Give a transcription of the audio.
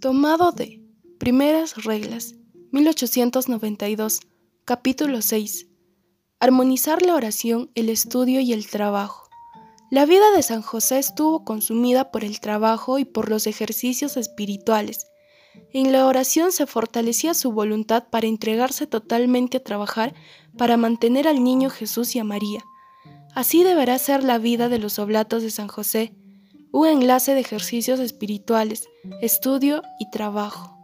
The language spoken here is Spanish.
Tomado de Primeras Reglas, 1892, capítulo 6. Armonizar la oración, el estudio y el trabajo. La vida de San José estuvo consumida por el trabajo y por los ejercicios espirituales. En la oración se fortalecía su voluntad para entregarse totalmente a trabajar para mantener al niño Jesús y a María. Así deberá ser la vida de los oblatos de San José, un enlace de ejercicios espirituales, estudio y trabajo.